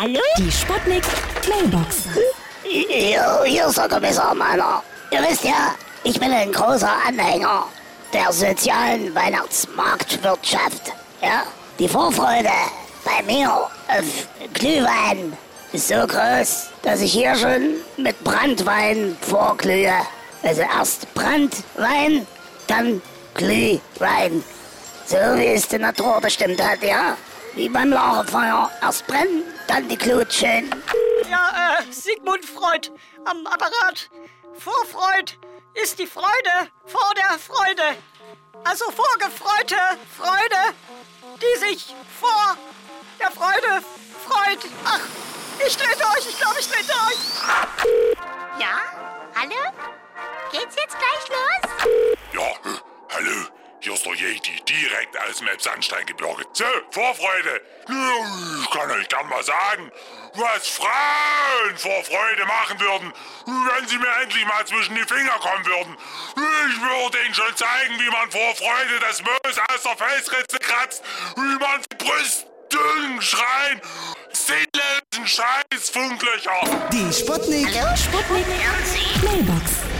Hallo? Die Sputnik Mailbox. Hier, hier ist der Kommissar Meiner. Ihr wisst ja, ich bin ein großer Anhänger der sozialen Weihnachtsmarktwirtschaft. Ja? Die Vorfreude bei mir auf Glühwein ist so groß, dass ich hier schon mit Brandwein vorglühe. Also erst Brandwein, dann Glühwein. So wie es die Natur bestimmt hat, ja? Wie beim Lagerfeuer. Erst brennen, dann die Glut schön. Ja, äh, Sigmund Freud am Apparat. Vorfreud ist die Freude vor der Freude. Also vorgefreute Freude, die sich vor der Freude freut. Ach, ich dreh durch, ich glaube, ich dreh durch. Ja? Hallo? Geht's jetzt gleich los? Hallo, hier ist der Yeti, direkt aus dem Elbsandsteingebirge. So, Vorfreude. Ich kann euch gern mal sagen, was Frauen vor Freude machen würden, wenn sie mir endlich mal zwischen die Finger kommen würden. Ich würde ihnen schon zeigen, wie man vor Freude das Moos aus der Felsritze kratzt, wie man Brüstung schreien, sinnlosen Scheiß Funklöcher. Die Sputnik. Sputnik Mailbox.